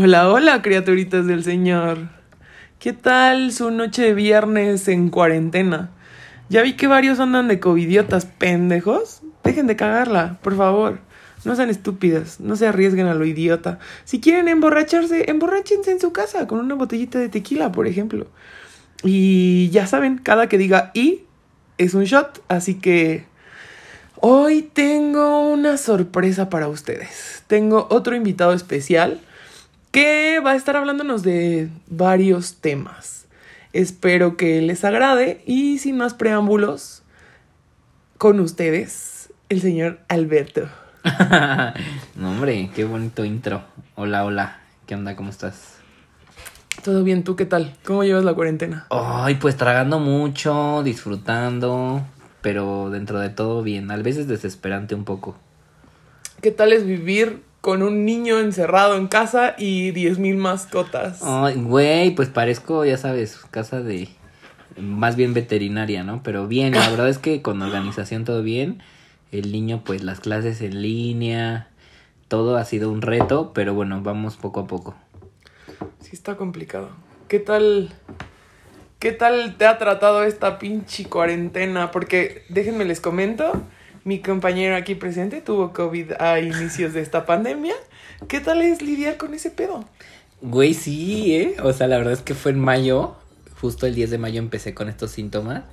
Hola, hola, criaturitas del Señor. ¿Qué tal su noche de viernes en cuarentena? Ya vi que varios andan de covidiotas pendejos. Dejen de cagarla, por favor. No sean estúpidas, no se arriesguen a lo idiota. Si quieren emborracharse, emborráchense en su casa con una botellita de tequila, por ejemplo. Y ya saben, cada que diga y es un shot, así que hoy tengo una sorpresa para ustedes. Tengo otro invitado especial que va a estar hablándonos de varios temas. Espero que les agrade y sin más preámbulos, con ustedes, el señor Alberto. no, hombre, qué bonito intro. Hola, hola. ¿Qué onda? ¿Cómo estás? Todo bien, ¿tú qué tal? ¿Cómo llevas la cuarentena? Ay, pues tragando mucho, disfrutando, pero dentro de todo bien. A veces desesperante un poco. ¿Qué tal es vivir con un niño encerrado en casa y diez mil mascotas? Ay, güey, pues parezco, ya sabes, casa de... Más bien veterinaria, ¿no? Pero bien, la verdad es que con organización todo bien. El niño, pues las clases en línea, todo ha sido un reto, pero bueno, vamos poco a poco. Sí está complicado. ¿Qué tal? ¿Qué tal te ha tratado esta pinche cuarentena? Porque déjenme les comento, mi compañero aquí presente tuvo COVID a inicios de esta pandemia. ¿Qué tal es lidiar con ese pedo? Güey, sí, ¿eh? O sea, la verdad es que fue en mayo, justo el 10 de mayo empecé con estos síntomas.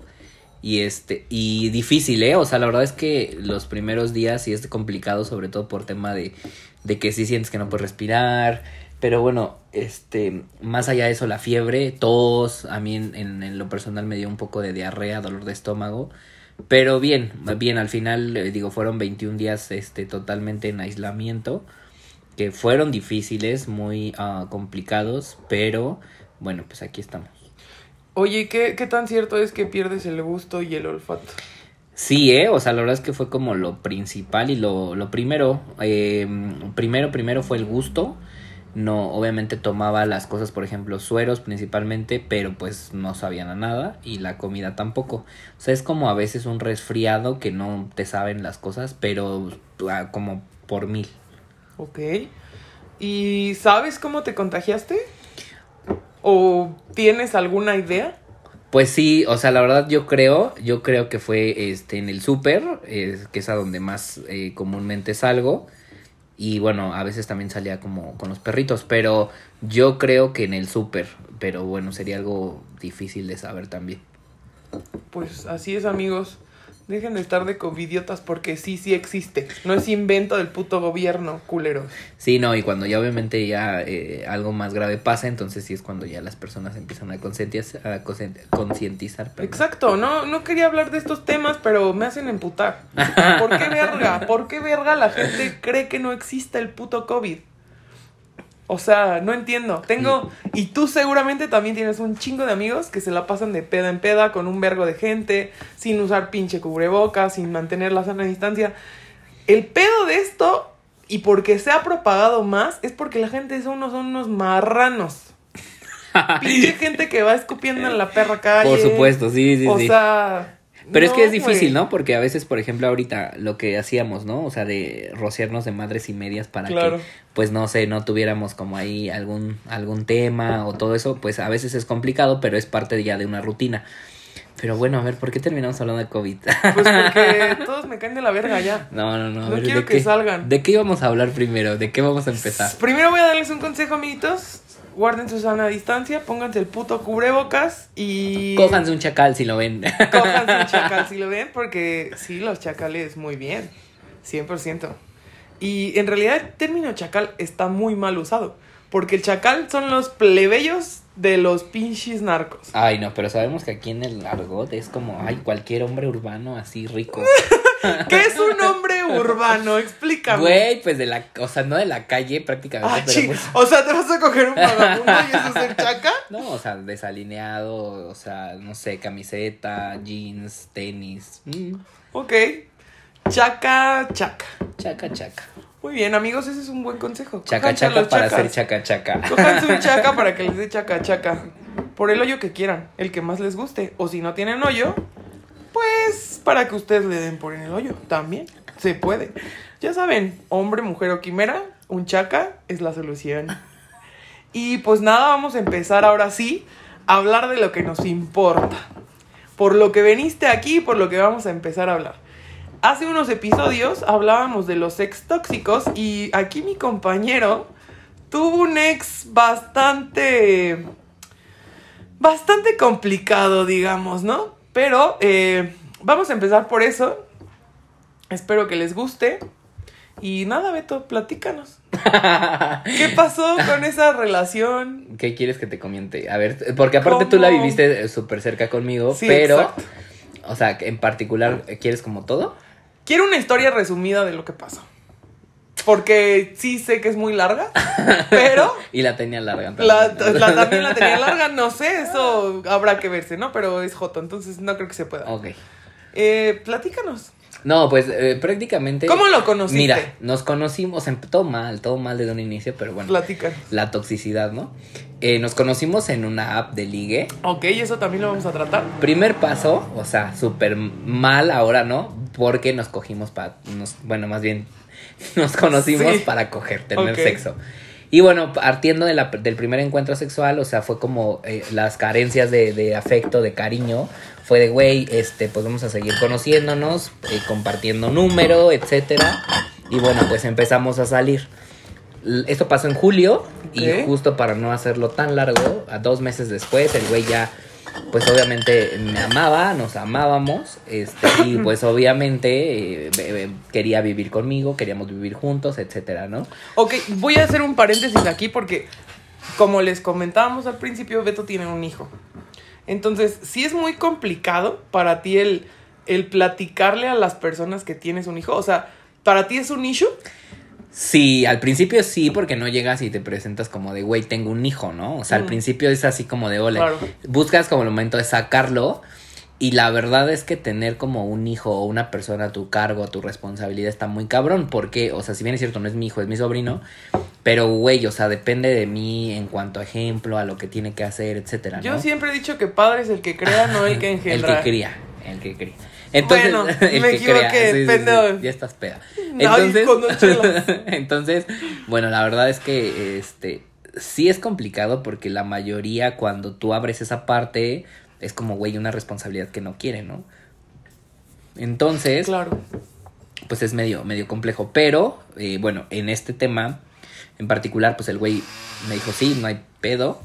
Y este, y difícil, ¿eh? O sea, la verdad es que los primeros días sí es complicado, sobre todo por tema de, de que sí sientes que no puedes respirar, pero bueno, este, más allá de eso, la fiebre, tos, a mí en, en, lo personal me dio un poco de diarrea, dolor de estómago. Pero bien, bien, al final, eh, digo, fueron 21 días este, totalmente en aislamiento, que fueron difíciles, muy uh, complicados, pero bueno, pues aquí estamos. Oye, ¿qué, ¿qué tan cierto es que pierdes el gusto y el olfato? Sí, eh, o sea, la verdad es que fue como lo principal y lo, lo primero, eh, primero, primero fue el gusto, no obviamente tomaba las cosas por ejemplo sueros principalmente pero pues no sabían a nada y la comida tampoco. O sea es como a veces un resfriado que no te saben las cosas pero ah, como por mil. Ok. Y sabes cómo te contagiaste o tienes alguna idea pues sí, o sea, la verdad yo creo, yo creo que fue este en el súper, eh, que es a donde más eh, comúnmente salgo. Y bueno, a veces también salía como con los perritos, pero yo creo que en el súper, pero bueno, sería algo difícil de saber también. Pues así es, amigos. Dejen de estar de covidiotas porque sí, sí existe. No es invento del puto gobierno, culeros. Sí, no, y cuando ya obviamente ya eh, algo más grave pasa, entonces sí es cuando ya las personas empiezan a concientizar. A concientizar Exacto, no, no quería hablar de estos temas, pero me hacen emputar. ¿Por qué verga? ¿Por qué verga la gente cree que no existe el puto COVID? O sea, no entiendo. Tengo. Y tú seguramente también tienes un chingo de amigos que se la pasan de peda en peda con un vergo de gente, sin usar pinche cubrebocas, sin mantener la sana distancia. El pedo de esto, y porque se ha propagado más, es porque la gente son unos, son unos marranos. pinche gente que va escupiendo en la perra calle. Por supuesto, sí, sí, o sí. O sea. Pero es que es difícil, ¿no? Porque a veces, por ejemplo, ahorita lo que hacíamos, ¿no? O sea, de rociarnos de madres y medias para que, pues, no sé, no tuviéramos como ahí algún, algún tema o todo eso, pues a veces es complicado, pero es parte ya de una rutina. Pero bueno, a ver, ¿por qué terminamos hablando de COVID? Pues porque todos me caen de la verga ya. No, no, no. no quiero que salgan. ¿De qué íbamos a hablar primero? ¿De qué vamos a empezar? Primero voy a darles un consejo, amiguitos guarden su sana distancia, pónganse el puto cubrebocas y... Cójanse un chacal si lo ven. Cójanse un chacal si lo ven, porque sí, los chacales muy bien, 100%. Y en realidad el término chacal está muy mal usado, porque el chacal son los plebeyos de los pinches narcos. Ay, no, pero sabemos que aquí en el argot es como, ay, cualquier hombre urbano así rico. ¿Qué es un hombre urbano? Explícame. Güey, pues de la, o sea, no de la calle prácticamente. Ah, pero pues... O sea, ¿te vas a coger un vagabundo y eso es el chaca? No, o sea, desalineado, o sea, no sé, camiseta, jeans, tenis. Mm. Ok. Chaca, chaca. Chaca, chaca. Muy bien, amigos, ese es un buen consejo. Chaca, chaca para hacer chaca, chaca. Cójanse un chaca para que les dé chaca, chaca. Por el hoyo que quieran, el que más les guste. O si no tienen hoyo, pues para que ustedes le den por en el hoyo. También se puede. Ya saben, hombre, mujer o quimera, un chaca es la solución. Y pues nada, vamos a empezar ahora sí a hablar de lo que nos importa. Por lo que veniste aquí, por lo que vamos a empezar a hablar. Hace unos episodios hablábamos de los ex tóxicos y aquí mi compañero tuvo un ex bastante... bastante complicado, digamos, ¿no? Pero eh, vamos a empezar por eso. Espero que les guste. Y nada, Beto, platícanos. ¿Qué pasó con esa relación? ¿Qué quieres que te comente? A ver, porque aparte tú la viviste súper cerca conmigo, Sí, pero, exacto. o sea, en particular, ¿quieres como todo? Quiero una historia resumida de lo que pasó. Porque sí sé que es muy larga, pero Y la tenía larga. la, también. la- también la tenía larga, no sé, eso habrá que verse, ¿no? Pero es Joto, entonces no creo que se pueda. Ok. Eh, platícanos. No, pues eh, prácticamente. ¿Cómo lo conociste? Mira, nos conocimos, em- todo mal, todo mal desde un inicio, pero bueno. Platícanos. La toxicidad, ¿no? Eh, nos conocimos en una app de ligue. Ok, eso también lo vamos a tratar. Primer paso, o sea, súper mal ahora, ¿no? Porque nos cogimos para. Bueno, más bien, nos conocimos Sí. para coger, tener sexo. Y bueno, partiendo de la- del primer encuentro sexual, o sea, fue como eh, las carencias de, de afecto, de cariño. Fue de, güey, este, pues vamos a seguir conociéndonos, eh, compartiendo número, etcétera. Y bueno, pues empezamos a salir. Esto pasó en julio y justo para no hacerlo tan largo, a dos meses después el güey ya, pues obviamente me amaba, nos amábamos, este, y pues obviamente eh, be- be- quería vivir conmigo, queríamos vivir juntos, etcétera, ¿no? Ok, voy a hacer un paréntesis aquí porque, como les comentábamos al principio, Beto tiene un hijo. Entonces, sí es muy complicado para ti el, el platicarle a las personas que tienes un hijo. O sea, ¿para ti es un issue? Sí, al principio sí, porque no llegas y te presentas como de, güey, tengo un hijo, ¿no? O sea, al Mm. principio es así como de, Claro. buscas como el momento de sacarlo. Y la verdad es que tener como un hijo o una persona a tu cargo, a tu responsabilidad está muy cabrón. Porque, o sea, si bien es cierto, no es mi hijo, es mi sobrino. Pero, güey, o sea, depende de mí en cuanto a ejemplo, a lo que tiene que hacer, etcétera, Yo siempre he dicho que padre es el que crea, no el que El engendra. que cría, el que cría. Entonces, Bueno, el me que equivoqué, crea, sí, sí, sí, pendejo. ya estás peda. Entonces, entonces, bueno, la verdad es que este sí es complicado porque la mayoría cuando tú abres esa parte es como, güey, una responsabilidad que no quiere, ¿no? Entonces, Claro. pues es medio, medio complejo. Pero, eh, bueno, en este tema en particular, pues el güey me dijo, sí, no hay pedo.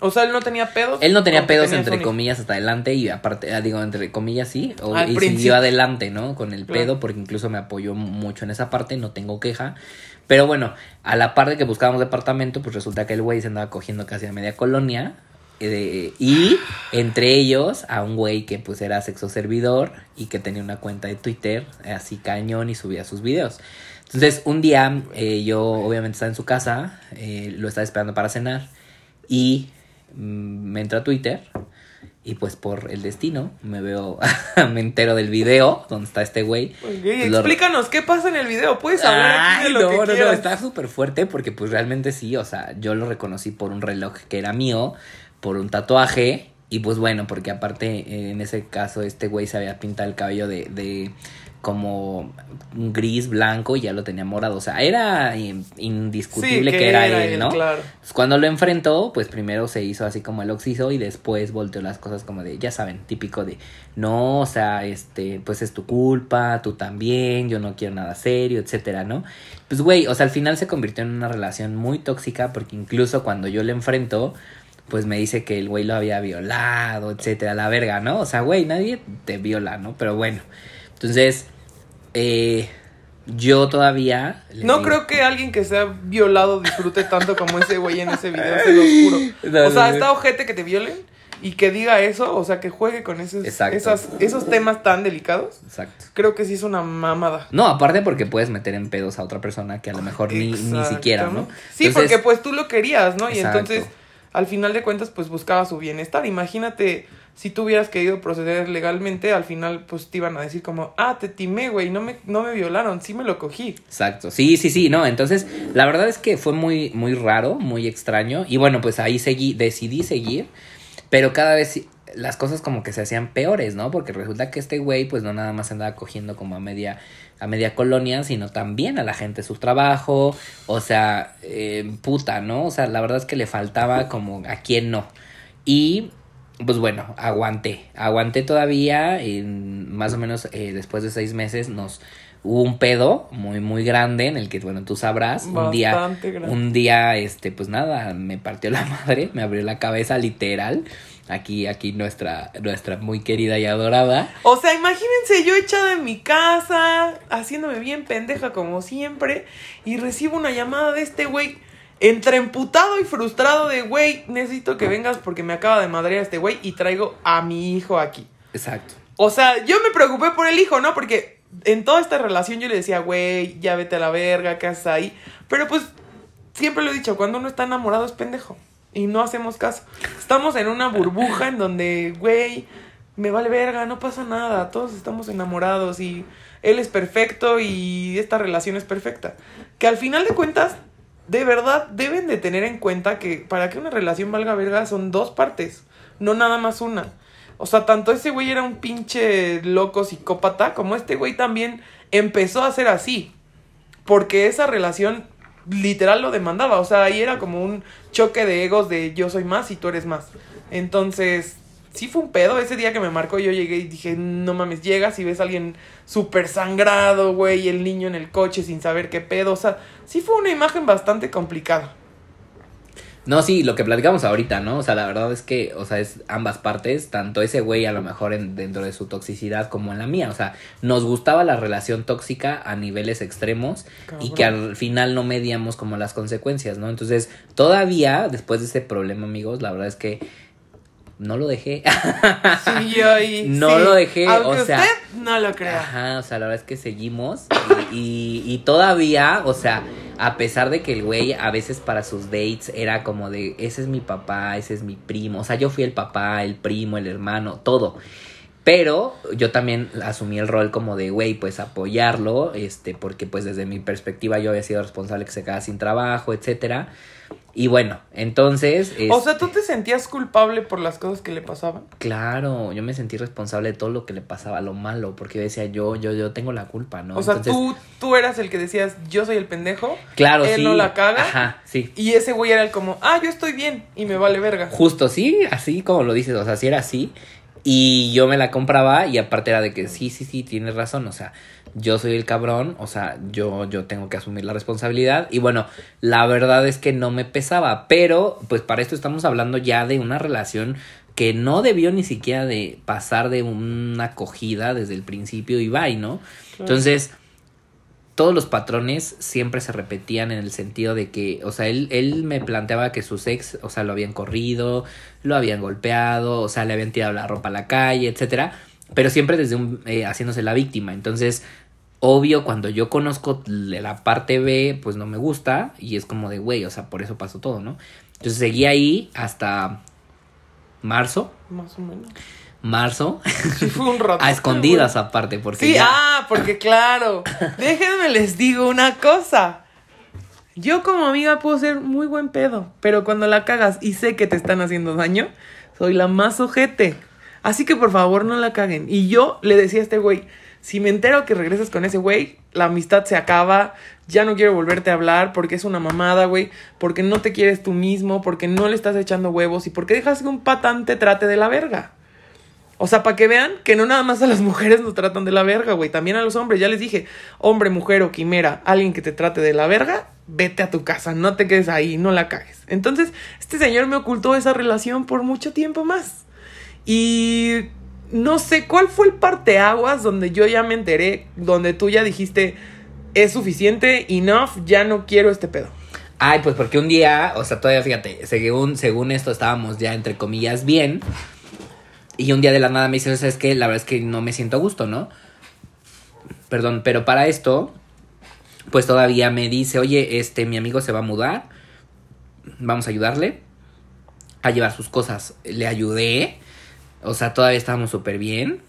O sea, él no tenía pedos. Él no tenía pedos entre comillas hasta adelante y aparte, ah, digo, entre comillas sí, o, Al y principio. siguió adelante, ¿no? Con el Claro. pedo, porque incluso me apoyó mucho en esa parte, no tengo queja. Pero bueno, a la par de que buscábamos departamento, pues resulta que el güey se andaba cogiendo casi a media colonia. eh, y entre ellos a un güey que pues era sexo servidor y que tenía una cuenta de Twitter eh, así cañón y subía sus videos. Entonces un día eh, yo obviamente estaba en su casa, eh, lo estaba esperando para cenar y me entra a Twitter y pues por el destino me veo, me entero del video donde está este güey. Ok, Lo- explícanos, ¿qué pasa en el video? Puedes hablar aquí de lo no, que no, no, está súper fuerte porque pues realmente sí, o sea, yo lo reconocí por un reloj que era mío, por un tatuaje y pues bueno, porque aparte eh, en ese caso este güey se había pintado el cabello de, de como gris, blanco y ya lo tenía morado, o sea, era in- indiscutible Sí, que, era, él, ¿no? Claro. Pues cuando lo enfrentó, pues primero se hizo así como el oxiso y después volteó las cosas como de, ya saben, típico de, no, o sea, este, pues es tu culpa, tú también, yo no quiero nada serio, etcétera, ¿no? Pues güey, o sea, al final se convirtió en una relación muy tóxica porque incluso cuando yo le enfrento, pues me dice que el güey lo había violado, etcétera, la verga, ¿no? O sea, güey, nadie te viola, ¿no? Pero bueno, entonces, eh, yo todavía... No digo- creo que alguien que sea violado disfrute tanto como ese güey en ese video, se lo juro. No, o sea, no, está ojete que te violen y que diga eso, o sea, que juegue con esos, esas, esos temas tan delicados. Exacto. Creo que sí es una mamada. No, aparte porque puedes meter en pedos a otra persona que a lo mejor ni, ni siquiera, ¿no? Sí, Entonces, porque pues tú lo querías, ¿no? Y Exacto. entonces, al final de cuentas, pues buscaba su bienestar. Imagínate si tú hubieras querido proceder legalmente, al final pues te iban a decir como, ah, te timé, güey, no me, no me violaron, sí me lo cogí. Exacto, sí, sí, sí, no, entonces la verdad es que fue muy, muy raro, muy extraño y bueno, pues ahí seguí, decidí seguir, pero cada vez las cosas como que se hacían peores, ¿no? Porque resulta que este güey pues no nada más andaba cogiendo como a media a media colonia, sino también a la gente su trabajo, o sea, eh, puta, ¿no? O sea, la verdad es que le faltaba como a quién no. Y pues bueno, aguanté, aguanté todavía, y más o menos eh, después de seis meses nos hubo un pedo muy muy grande en el que bueno tú sabrás un día un día este pues nada me partió la madre me abrió la cabeza literal aquí aquí nuestra nuestra muy querida y adorada. O sea imagínense yo echada en mi casa haciéndome bien pendeja como siempre y recibo una llamada de este güey entre emputado y frustrado de, güey, necesito que vengas porque me acaba de madrear este güey y traigo a mi hijo aquí. Exacto. O sea, yo me preocupé por el hijo, ¿no? Porque en toda esta relación yo le decía, güey, ya vete a la verga, ¿qué haces ahí? Pero pues, siempre lo he dicho, cuando uno está enamorado es pendejo. Y no hacemos caso. Estamos en una burbuja en donde, güey, me vale verga, no pasa nada, todos estamos enamorados y él es perfecto y esta relación es perfecta. Que al final de cuentas de verdad deben de tener en cuenta que para que una relación valga verga son dos partes, no nada más una. O sea, tanto ese güey era un pinche loco psicópata, como este güey también empezó a ser así. Porque esa relación literal lo demandaba. O sea, ahí era como un choque de egos de yo soy más y tú eres más. Entonces, sí fue un pedo. Ese día que me marcó, yo llegué y dije, no mames, llegas y ves a alguien súper sangrado, güey, y el niño en el coche sin saber qué pedo. O sea, sí fue una imagen bastante complicada. No, sí, lo que platicamos ahorita, ¿no? O sea, la verdad es que, o sea, es ambas partes, tanto ese güey a lo mejor en, dentro de su toxicidad como en la mía. O sea, nos gustaba la relación tóxica a niveles extremos y que al final no medíamos como las consecuencias, ¿no? Entonces, todavía, después de ese problema, amigos, la verdad es que no lo dejé. sí, yo ahí. No lo dejé. Aunque o sea, usted no lo crea. Ajá, o sea, la verdad es que seguimos. Y, y, todavía, o sea, a pesar de que el güey a veces para sus dates era como de, ese es mi papá, ese es mi primo. O sea, yo fui el papá, el primo, el hermano, todo. Pero yo también asumí el rol como de, güey, pues apoyarlo, este, porque pues desde mi perspectiva yo había sido responsable que se quedara sin trabajo, etcétera. Y bueno, entonces... O sea, ¿tú te sentías culpable por las cosas que le pasaban? Claro, yo me sentí responsable de todo lo que le pasaba, lo malo, porque yo decía, yo, yo, yo tengo la culpa, ¿no? O sea, tú, tú eras el que decías, yo soy el pendejo. Claro, él sí. no la caga. Ajá, sí. Y ese güey era el como, ah, yo estoy bien y me vale verga. Justo, sí, así como lo dices, o sea, sí era así. Y yo me la compraba y aparte era de que sí, sí, sí, tienes razón, o sea, yo soy el cabrón, o sea, yo, yo tengo que asumir la responsabilidad. Y bueno, la verdad es que no me pesaba, pero pues para esto estamos hablando ya de una relación que no debió ni siquiera de pasar de una acogida desde el principio y bye, ¿no? Entonces, todos los patrones siempre se repetían en el sentido de que, o sea, él, él me planteaba que sus ex, o sea, lo habían corrido, lo habían golpeado, o sea, le habían tirado la ropa a la calle, etcétera, pero siempre desde un, eh, haciéndose la víctima. Entonces, obvio, cuando yo conozco la parte B, pues no me gusta y es como de, güey, o sea, por eso pasó todo, ¿no? Entonces seguí ahí hasta marzo. Más o menos. Marzo. Sí, fue un rato. A escondidas aparte, porque. Sí, ya- ah, porque claro. Déjenme les digo una cosa. Yo como amiga puedo ser muy buen pedo, pero cuando la cagas y sé que te están haciendo daño, soy la más ojete. Así que por favor no la caguen. Y yo le decía a este güey, si me entero que regresas con ese güey, la amistad se acaba, ya no quiero volverte a hablar porque es una mamada, güey, porque no te quieres tú mismo, porque no le estás echando huevos y porque dejas que un patán te trate de la verga. O sea, para que vean que no nada más a las mujeres nos tratan de la verga, güey. También a los hombres. Ya les dije, hombre, mujer o quimera, alguien que te trate de la verga, vete a tu casa, no te quedes ahí, no la cagues. Entonces, este señor me ocultó esa relación por mucho tiempo más. Y no sé cuál fue el parteaguas donde yo ya me enteré, donde tú ya dijiste, es suficiente, enough, ya no quiero este pedo. Ay, pues porque un día, o sea, todavía fíjate, según, según esto estábamos ya entre comillas bien. Y un día de la nada me dice, ¿sabes qué? La verdad es que no me siento a gusto, ¿no? Perdón, pero para esto, pues todavía me dice, oye, este, mi amigo se va a mudar. Vamos a ayudarle a llevar sus cosas. Le ayudé. O sea, todavía estábamos súper bien.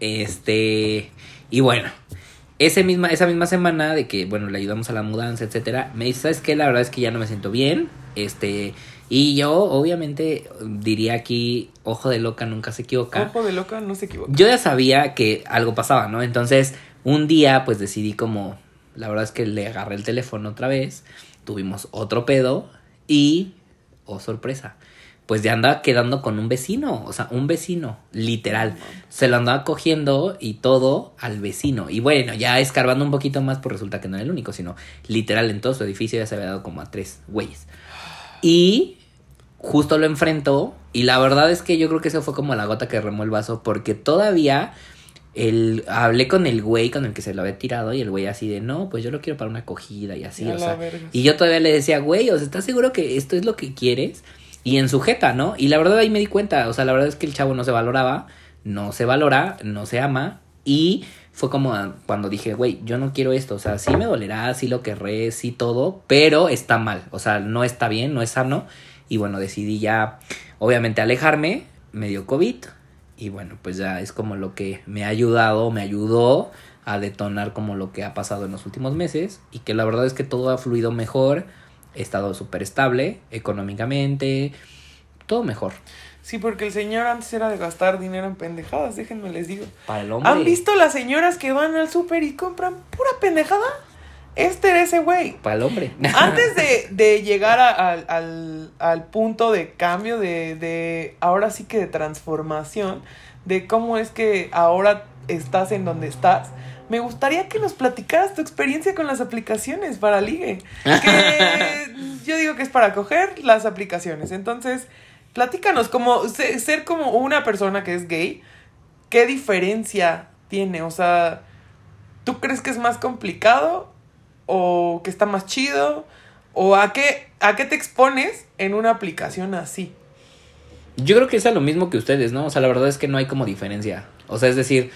Este. Y bueno. ese misma, esa misma semana de que, bueno, le ayudamos a la mudanza, etcétera, me dice, ¿sabes qué? La verdad es que ya no me siento bien. Este, y yo, obviamente, diría aquí, ojo de loca nunca se equivoca. Ojo de loca no se equivoca. Yo ya sabía que algo pasaba, ¿no? Entonces, un día, pues decidí como, la verdad es que le agarré el teléfono otra vez, tuvimos otro pedo y, oh sorpresa, pues ya andaba quedando con un vecino, o sea, un vecino, literal. Se lo andaba cogiendo y todo al vecino. Y bueno, ya escarbando un poquito más, pues resulta que no era el único, sino literal en todo su edificio ya se había dado como a tres güeyes. Y justo lo enfrentó y la verdad es que yo creo que eso fue como la gota que remó el vaso porque todavía el, hablé con el güey con el que se lo había tirado y el güey así de, no, pues yo lo quiero para una acogida y así, o sea. verga. Y yo todavía le decía, güey, o sea, ¿estás seguro que esto es lo que quieres? Y en sujeta, ¿no? Y la verdad ahí me di cuenta, o sea, la verdad es que el chavo no se valoraba, no se valora, no se ama y fue como cuando dije, güey, yo no quiero esto, o sea, sí me dolerá, sí lo querré, sí todo, pero está mal, o sea, no está bien, no es sano y bueno, decidí ya, obviamente, alejarme, me dio COVID y bueno, pues ya es como lo que me ha ayudado, me ayudó a detonar como lo que ha pasado en los últimos meses y que la verdad es que todo ha fluido mejor, he estado súper estable económicamente, todo mejor. Sí, porque el señor antes era de gastar dinero en pendejadas, déjenme les digo. Para el hombre. ¿Han visto las señoras que van al súper y compran pura pendejada? Este era ese güey. Para el hombre. Antes de, de llegar a- al, al- al punto de cambio, de, de ahora sí que de transformación, de cómo es que ahora estás en donde estás, me gustaría que nos platicaras tu experiencia con las aplicaciones para ligue. Que yo digo que es para coger las aplicaciones. Entonces, platícanos, como se- ser como una persona que es gay, ¿qué diferencia tiene? O sea, ¿tú crees que es más complicado? ¿O que está más chido? ¿O a qué, a qué te expones en una aplicación así? Yo creo que es a lo mismo que ustedes, ¿no? O sea, la verdad es que no hay como diferencia. O sea, es decir,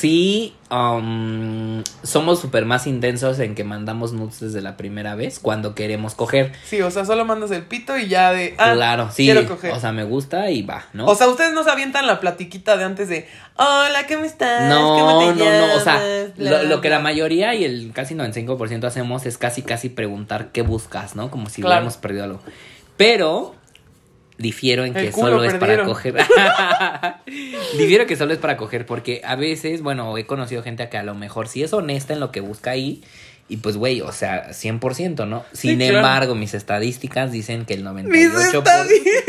sí um, somos súper más intensos en que mandamos nudes desde la primera vez cuando queremos coger. Sí, o sea, solo mandas el pito y ya de... Ah, claro, sí. quiero coger. O sea, me gusta y va, ¿no? O sea, ustedes no se avientan la platiquita de antes de, hola, ¿cómo estás? no, ¿Cómo no, te no, o sea, lo, lo que la bla". mayoría y el casi 95% hacemos es casi, casi preguntar qué buscas, ¿no? Como si Claro. hubiéramos perdido algo. Pero difiero en que solo es para coger. difiero que solo es para coger porque a veces, bueno, he conocido gente que a lo mejor sí es honesta en lo que busca ahí. Y pues, güey, o sea, 100%, ¿no? Sin embargo, mis estadísticas dicen que el 98%... Mis estadísticas.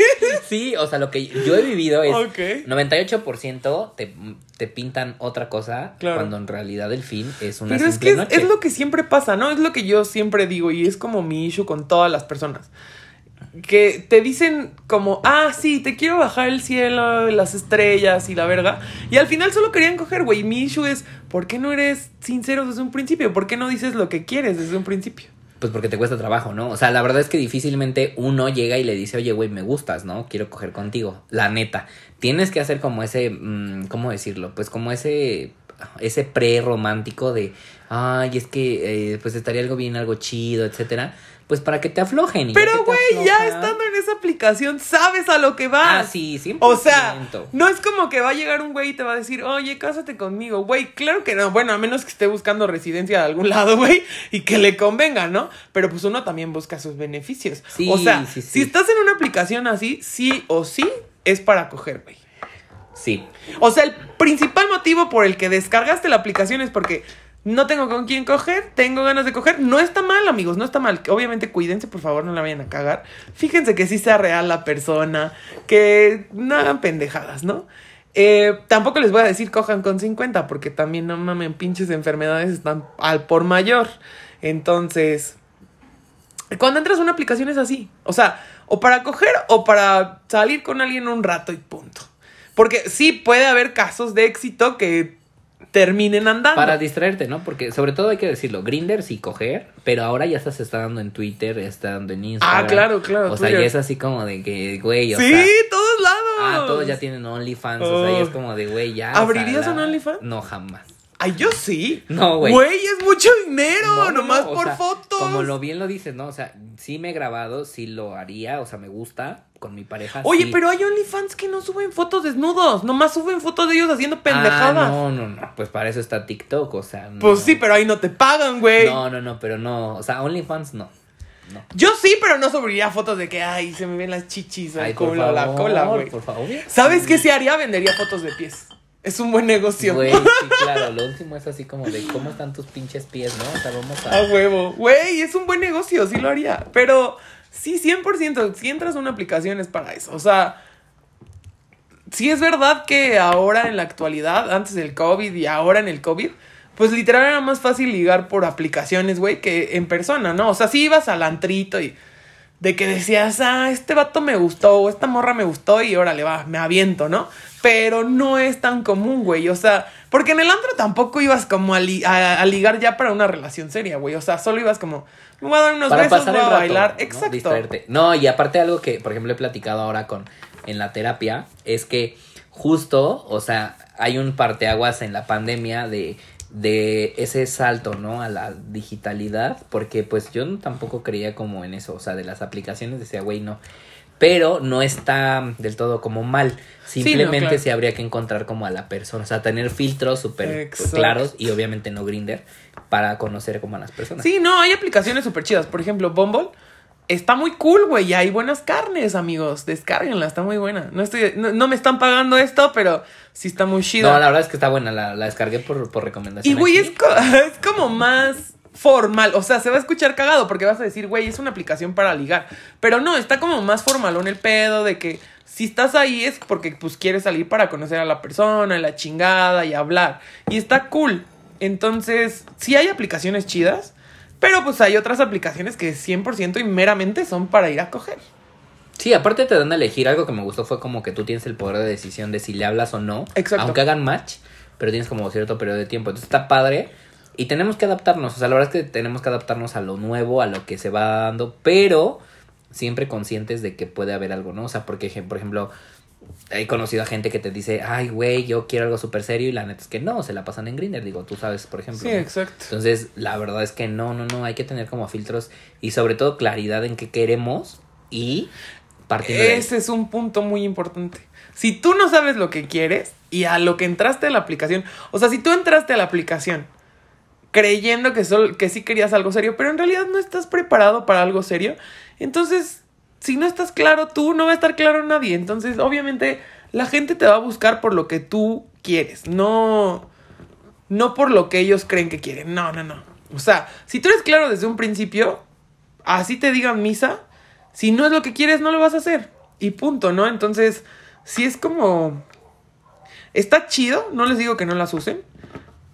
Sí, o sea, lo que yo he vivido es... Ok. 98% te, te pintan otra cosa Claro. cuando en realidad el fin es una Pero es simple que es, noche. es lo que siempre pasa, ¿no? Es lo que yo siempre digo y es como mi issue con todas las personas. Que te dicen como, ah, sí, te quiero bajar el cielo, las estrellas y la verga. Y al final solo querían coger, güey. Mi issue es, ¿por qué no eres sincero desde un principio? ¿Por qué no dices lo que quieres desde un principio? Pues porque te cuesta trabajo, ¿no? O sea, la verdad es que difícilmente uno llega y le dice, oye, güey, me gustas, ¿no? Quiero coger contigo. La neta. Tienes que hacer como ese, mm, ¿cómo decirlo? Pues como ese, ese pre-romántico de, ay, es que, eh, pues estaría algo bien, algo chido, etcétera. Pues para que te aflojen. y ya Pero, güey, ya aflojan- estando en esa aplicación, sabes a lo que vas. Ah, sí, 100%. O sea, no es como que va a llegar un güey y te va a decir, oye, cásate conmigo, güey. Claro que no. Bueno, a menos que esté buscando residencia de algún lado, güey, y que le convenga, ¿no? Pero pues uno también busca sus beneficios. Sí, o sea, sí, sí. si estás en una aplicación así, sí o sí es para coger, güey. Sí. O sea, el principal motivo por el que descargaste la aplicación es porque no tengo con quién coger, tengo ganas de coger. No está mal, amigos, no está mal. Obviamente, cuídense, por favor, no la vayan a cagar. Fíjense que sí sea real la persona, que no hagan pendejadas, ¿no? Eh, tampoco les voy a decir cojan con 50, porque también no mamen, pinches enfermedades están al por mayor. Entonces, cuando entras a una aplicación es así. O sea, o para coger o para salir con alguien un rato y punto. Porque sí puede haber casos de éxito que terminen andando. Para distraerte, ¿no? Porque sobre todo hay que decirlo, Grinder sí coger, pero ahora ya se está dando en Twitter, está dando en Instagram. Ah, claro, claro, O sea, ya es así como de que, güey, o sí, sea... todos lados. Ah, todos ya tienen OnlyFans, o sea, ya es Oh. como de, güey, ya. o ¿Abrirías un OnlyFans? No, jamás. Ay, yo sí. No, güey. Güey, es mucho dinero, No, no, nomás no, por sea, fotos. Como lo bien lo dices, ¿no? O sea, sí me he grabado, sí lo haría, o sea, me gusta con mi pareja. Oye, sí. pero hay OnlyFans que no suben fotos desnudos, nomás suben fotos de ellos haciendo pendejadas. Ah, no, no, no, pues para eso está TikTok, o sea. no. Pues sí, pero ahí no te pagan, güey. No, no, no, pero no, o sea, OnlyFans no. No. Yo sí, pero no subiría fotos de que, ay, se me ven las chichis Ay, el la cola, güey. Por favor. ¿Sabes qué se haría? Vendería fotos de pies. Es un buen negocio. Güey, sí, claro, lo último es así como de cómo están tus pinches pies, ¿no? O sea, vamos a... A huevo. Güey, es un buen negocio, sí lo haría. Pero sí, 100%, si entras a una aplicación es para eso. O sea, sí es verdad que ahora en la actualidad, antes del COVID y ahora en el COVID, pues literal era más fácil ligar por aplicaciones, güey, que en persona, ¿no? O sea, sí ibas al antrito y de que decías, ah, este vato me gustó, o esta morra me gustó y órale, va, me aviento, ¿no? Pero no es tan común, güey, o sea, porque en el antro tampoco ibas como a, li- a- a ligar ya para una relación seria, güey, o sea, solo ibas como, me voy a dar unos para besos, pasar voy el a rato, bailar, ¿no? exacto. Distraerte. No, y aparte algo que, por ejemplo, he platicado ahora con en la terapia es que justo, o sea, hay un parteaguas en la pandemia de de ese salto, ¿no? A la digitalidad, porque pues yo tampoco creía como en eso, o sea, de las aplicaciones decía, güey, no. Pero no está del todo como mal. Simplemente claro. se habría que encontrar como a la persona, o sea, tener filtros súper claros y obviamente no Grinder para conocer como a las personas. Sí, no, hay aplicaciones súper chidas, por ejemplo, Bumble. Está muy cool, güey. y Hay buenas carnes, amigos. Descárguenla, está muy buena. No estoy, no, no me están pagando esto, pero sí está muy chida. No, la verdad es que está buena, la, la descargué por, por recomendación. Y, güey, aquí. es, co- es como más formal. O sea, se va a escuchar cagado porque vas a decir, güey, es una aplicación para ligar. Pero no, está como más formalón el pedo de que si estás ahí es porque pues quieres salir para conocer a la persona, la chingada y hablar. Y está cool. Entonces, sí hay aplicaciones chidas, pero pues hay otras aplicaciones que 100% y meramente son para ir a coger. Sí, aparte te dan a elegir. Algo que me gustó fue como que tú tienes el poder de decisión de si le hablas o no. Exacto. Aunque hagan match, pero tienes como cierto periodo de tiempo. Entonces está padre. Y tenemos que adaptarnos. O sea, la verdad es que tenemos que adaptarnos a lo nuevo, a lo que se va dando. Pero siempre conscientes de que puede haber algo, ¿no? O sea, porque, por ejemplo, he conocido a gente que te dice, ay, güey, yo quiero algo súper serio. Y la neta es que no, se la pasan en Grinder. Digo, tú sabes, por ejemplo. Sí, ¿no? exacto. Entonces, la verdad es que no, no, no, hay que tener como filtros y sobre todo claridad en qué queremos y partiendo de. Ese es un punto muy importante. Si tú no sabes lo que quieres y a lo que entraste a la aplicación, o sea, si tú entraste a la aplicación creyendo que, sol- que sí querías algo serio, pero en realidad no estás preparado para algo serio, entonces, si no estás claro tú, no va a estar claro nadie. Entonces, obviamente, la gente te va a buscar por lo que tú quieres, no, no por lo que ellos creen que quieren. No, no, no. O sea, si tú eres claro desde un principio, así te digan misa, si no es lo que quieres, no lo vas a hacer. Y punto, ¿no? Entonces, si es como... Está chido, no les digo que no las usen,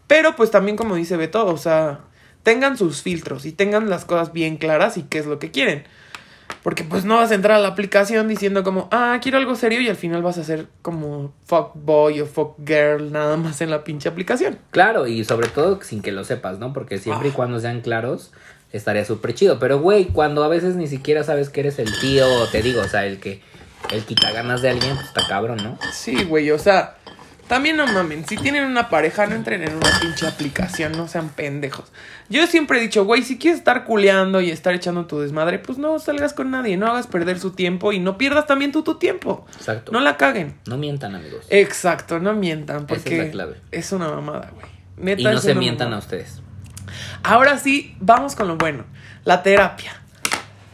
pero pues también como dice Beto, o sea, tengan sus filtros y tengan las cosas bien claras y qué es lo que quieren. Porque pues no vas a entrar a la aplicación diciendo como, ah, quiero algo serio y al final vas a ser como fuck boy o fuck girl nada más en la pinche aplicación. Claro, y sobre todo sin que lo sepas, ¿no? Porque siempre y Ah. cuando sean claros, estaría súper chido. Pero, güey, cuando a veces ni siquiera sabes que eres el tío, te digo, o sea, el que, el quita ganas de alguien, pues está cabrón, ¿no? Sí, güey, o sea, también no mamen, si tienen una pareja, no entren en una pinche aplicación, no sean pendejos. Yo siempre he dicho, güey, si quieres estar culeando y estar echando tu desmadre, pues no salgas con nadie, no hagas perder su tiempo y no pierdas también tú tu tiempo. Exacto. No la caguen. No mientan, amigos. Exacto, no mientan, Esa es porque la clave. es una mamada, güey. Neta, y no es se mientan a ustedes. Ahora sí, vamos con lo bueno, la terapia.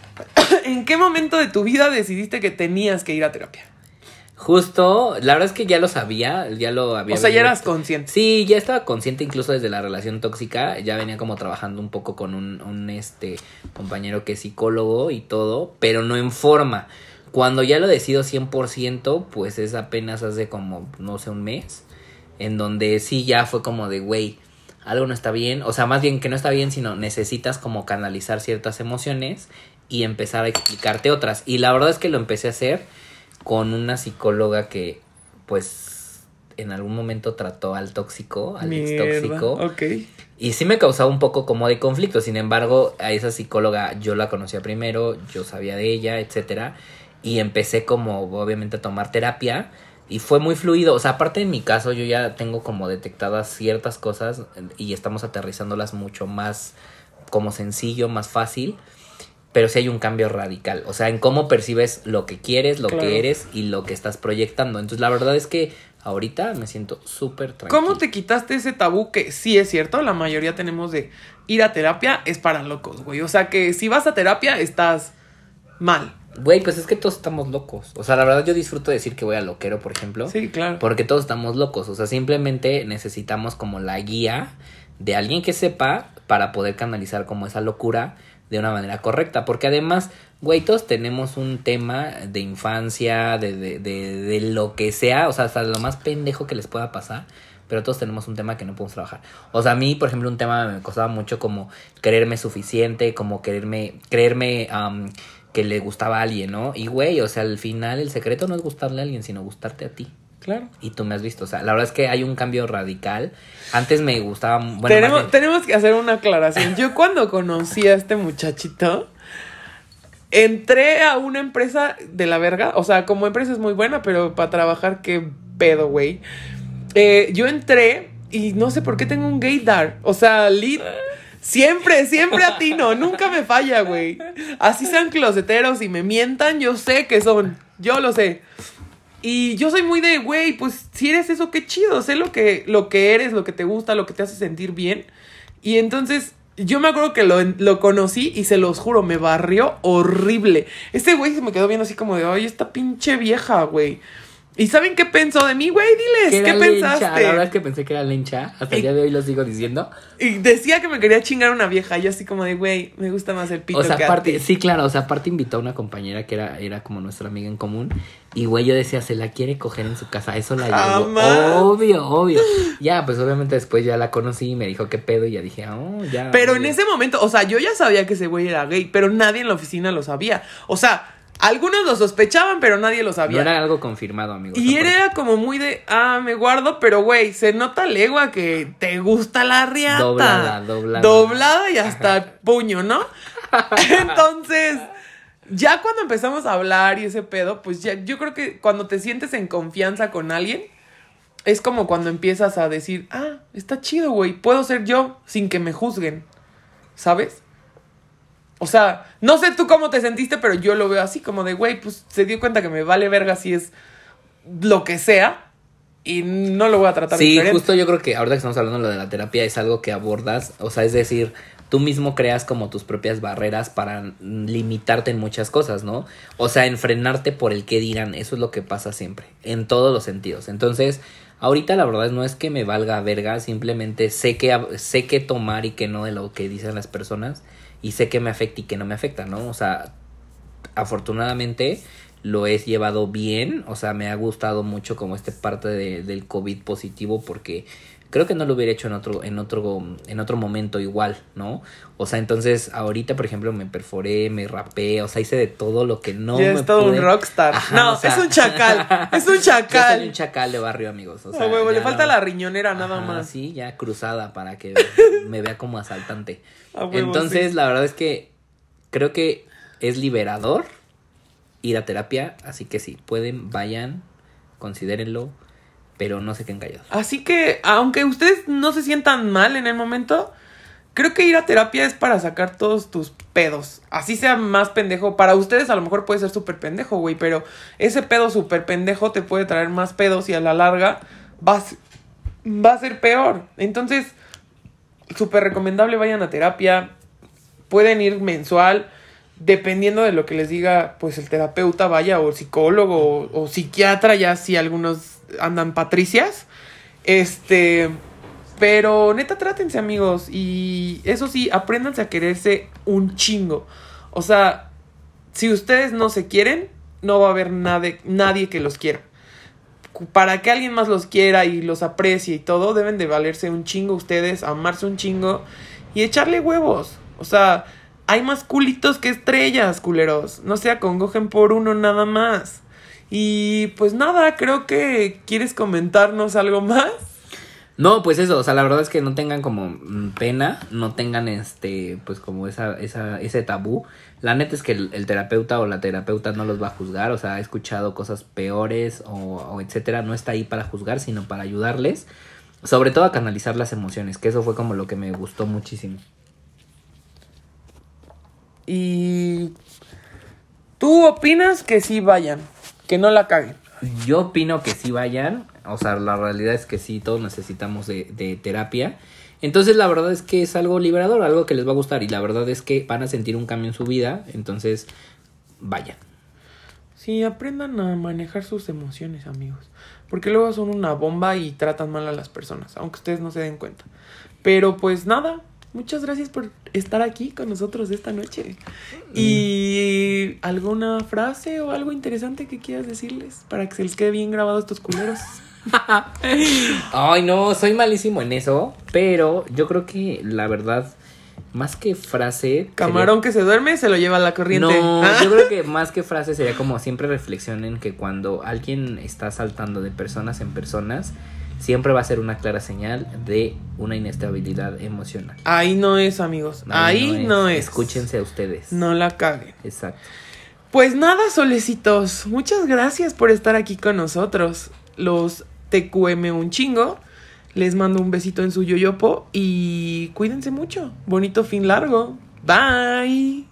¿En qué momento de tu vida decidiste que tenías que ir a terapia? Justo, la verdad es que ya lo sabía, ya lo había O sea, ya eras consciente. Sí, ya estaba consciente incluso desde la relación tóxica, ya venía como trabajando un poco con un, un, este compañero que es psicólogo y todo, pero no en forma. Cuando ya lo decido 100%, pues es apenas hace como, no sé, un mes, en donde sí ya fue como de, güey, algo no está bien, o sea, más bien que no está bien, sino necesitas como canalizar ciertas emociones y empezar a explicarte otras. Y la verdad es que lo empecé a hacer con una psicóloga que, pues, en algún momento trató al tóxico, al ex tóxico. Ok. Y sí me causaba un poco como de conflicto. Sin embargo, a esa psicóloga yo la conocía primero, yo sabía de ella, etcétera. Y empecé como, obviamente, a tomar terapia. Y fue muy fluido. O sea, aparte en mi caso, yo ya tengo como detectadas ciertas cosas y estamos aterrizándolas mucho más como sencillo, más fácil. Pero sí hay un cambio radical. O sea, en cómo percibes lo que quieres, lo Claro. que eres y lo que estás proyectando. Entonces, la verdad es que ahorita me siento súper tranquilo. ¿Cómo te quitaste ese tabú que sí es cierto? La mayoría tenemos de ir a terapia es para locos, güey. O sea que si vas a terapia estás mal. Güey, pues es que todos estamos locos. O sea, la verdad yo disfruto decir que voy a loquero, por ejemplo. Sí, claro. Porque todos estamos locos. O sea, simplemente necesitamos como la guía de alguien que sepa para poder canalizar como esa locura de una manera correcta. Porque además, güey, todos tenemos un tema de infancia, de, de, de, de lo que sea. O sea, hasta lo más pendejo que les pueda pasar. Pero todos tenemos un tema que no podemos trabajar. O sea, a mí, por ejemplo, un tema me costaba mucho como creerme suficiente, como quererme, creerme am, que le gustaba a alguien, ¿no? Y güey, o sea, al final el secreto no es gustarle a alguien, sino gustarte a ti. Claro. Y tú me has visto, o sea, la verdad es que hay un cambio radical. Antes me gustaba, bueno, tenemos, bien- tenemos que hacer una aclaración. Yo cuando conocí a este muchachito, entré a una empresa de la verga. O sea, como empresa es muy buena, pero para trabajar, qué pedo, güey. Eh, yo entré y no sé por qué tengo un gaydar. O sea, lit. Siempre, siempre atino, nunca me falla, güey. Así sean closeteros y me mientan, yo sé que son. Yo lo sé. Y yo soy muy de, güey, pues si eres eso, qué chido. Sé lo que, lo que eres, lo que te gusta, lo que te hace sentir bien. Y entonces, yo me acuerdo que lo, lo conocí y se los juro, me barrió horrible. Este güey se me quedó viendo así como de, ay, esta pinche vieja, güey. ¿Y saben qué pensó de mí, güey? Diles, ¿qué lencha. pensaste? La verdad es que pensé que era lencha. Hasta el día de hoy lo sigo diciendo. Y decía que me quería chingar una vieja. Yo así como de, güey, me gusta más el pito O sea, que a aparte, ti". sí, claro, o sea, aparte invitó a una compañera que era, era como nuestra amiga en común. Y güey, yo decía, se la quiere coger en su casa. Eso la. Jamás. Obvio, obvio. Ya, pues obviamente después ya la conocí y me dijo qué pedo. Y ya dije, oh, ya. Pero en ese momento, o sea, yo ya sabía que ese güey era gay, pero nadie en la oficina lo sabía. O sea, algunos lo sospechaban, pero nadie lo No sabía. era algo confirmado, amigo. Y era como muy de, ah, me guardo, pero güey, se nota legua que te gusta la riata. Doblada, doblada. Doblada y hasta el puño, ¿no? Entonces, ya cuando empezamos a hablar y ese pedo, pues ya, yo creo que cuando te sientes en confianza con alguien, es como cuando empiezas a decir, ah, está chido, güey, puedo ser yo sin que me juzguen, ¿sabes? O sea, no sé tú cómo te sentiste, pero yo lo veo así, como de, güey, pues se dio cuenta que me vale verga si es lo que sea y no lo voy a tratar Sí, diferente. justo yo creo que ahorita que estamos hablando de lo de la terapia es algo que abordas, o sea, es decir, tú mismo creas como tus propias barreras para limitarte en muchas cosas, ¿no? O sea, en frenarte por el que dirán, eso es lo que pasa siempre, en todos los sentidos. Entonces, ahorita la verdad no es que me valga verga, simplemente sé que sé que tomar y que no de lo que dicen las personas y sé que me afecta y que no me afecta, ¿no? O sea, afortunadamente lo he llevado bien, o sea, me ha gustado mucho como este parte de- del COVID positivo porque creo que no lo hubiera hecho en otro en otro en otro momento igual, ¿no? O sea, entonces ahorita, por ejemplo, me perforé, me rapé, o sea, hice de todo lo que no ya me es todo pude- un rockstar. Ajá, no, o sea- es un chacal. Es un Yo soy chacal. un chacal de barrio, amigos. O Ah, sea, huevo, le falta la riñonera nada Ajá, más. Sí, ya cruzada para que me vea como asaltante. A huevo, Entonces, sí. la verdad es que creo que es liberador ir a terapia, así que si pueden, vayan, considérenlo, pero no se queden callados. Así que, aunque ustedes no se sientan mal en el momento, creo que ir a terapia es para sacar todos tus pedos. Así sea más pendejo. Para ustedes a lo mejor puede ser súper pendejo, güey, pero ese pedo súper pendejo te puede traer más pedos y a la larga va a, s- va a ser peor. Entonces, súper recomendable vayan a terapia. Pueden ir mensual. Dependiendo de lo que les diga, pues el terapeuta vaya, o psicólogo, o, o psiquiatra, ya si algunos andan patricias. Este. Pero neta, trátense, amigos. Y eso sí, apréndanse a quererse un chingo. O sea, si ustedes no se quieren, no va a haber nadie, nadie que los quiera. Para que alguien más los quiera y los aprecie y todo, deben de valerse un chingo ustedes, amarse un chingo y echarle huevos. O sea, hay más culitos que estrellas, culeros. No se acongojen por uno nada más. Y pues nada, creo que quieres comentarnos algo más. No, pues eso, o sea, la verdad es que no tengan como pena, no tengan este, pues como esa, esa, ese tabú. La neta es que el, el terapeuta o la terapeuta no los va a juzgar, o sea, ha escuchado cosas peores o, o etcétera, no está ahí para juzgar, sino para ayudarles, sobre todo a canalizar las emociones, que eso fue como lo que me gustó muchísimo. Y tú opinas que sí vayan, que no la caguen. Yo opino que sí vayan, o sea, la realidad es que sí, todos necesitamos de, de terapia. Entonces la verdad es que es algo liberador, algo que les va a gustar y la verdad es que van a sentir un cambio en su vida, entonces vayan. Sí, aprendan a manejar sus emociones, amigos. Porque luego son una bomba y tratan mal a las personas, aunque ustedes no se den cuenta. Pero pues nada, muchas gracias por estar aquí con nosotros esta noche. ¿Y alguna frase o algo interesante que quieras decirles para que se les quede bien grabado estos culeros? Ay, no, soy malísimo en eso, pero yo creo que la verdad, más que frase... Camarón que se duerme se lo lleva a la corriente. No, yo creo que más que frase sería como siempre reflexionen que cuando alguien está saltando de personas en personas, siempre va a ser una clara señal de una inestabilidad emocional. Ahí no es, amigos. Ahí no es. Escúchense a ustedes. No la caguen. Exacto. Pues nada, solecitos. Muchas gracias por estar aquí con nosotros. Los TQM un chingo. Les mando un besito en su yoyopo y cuídense mucho. Bonito fin largo. Bye.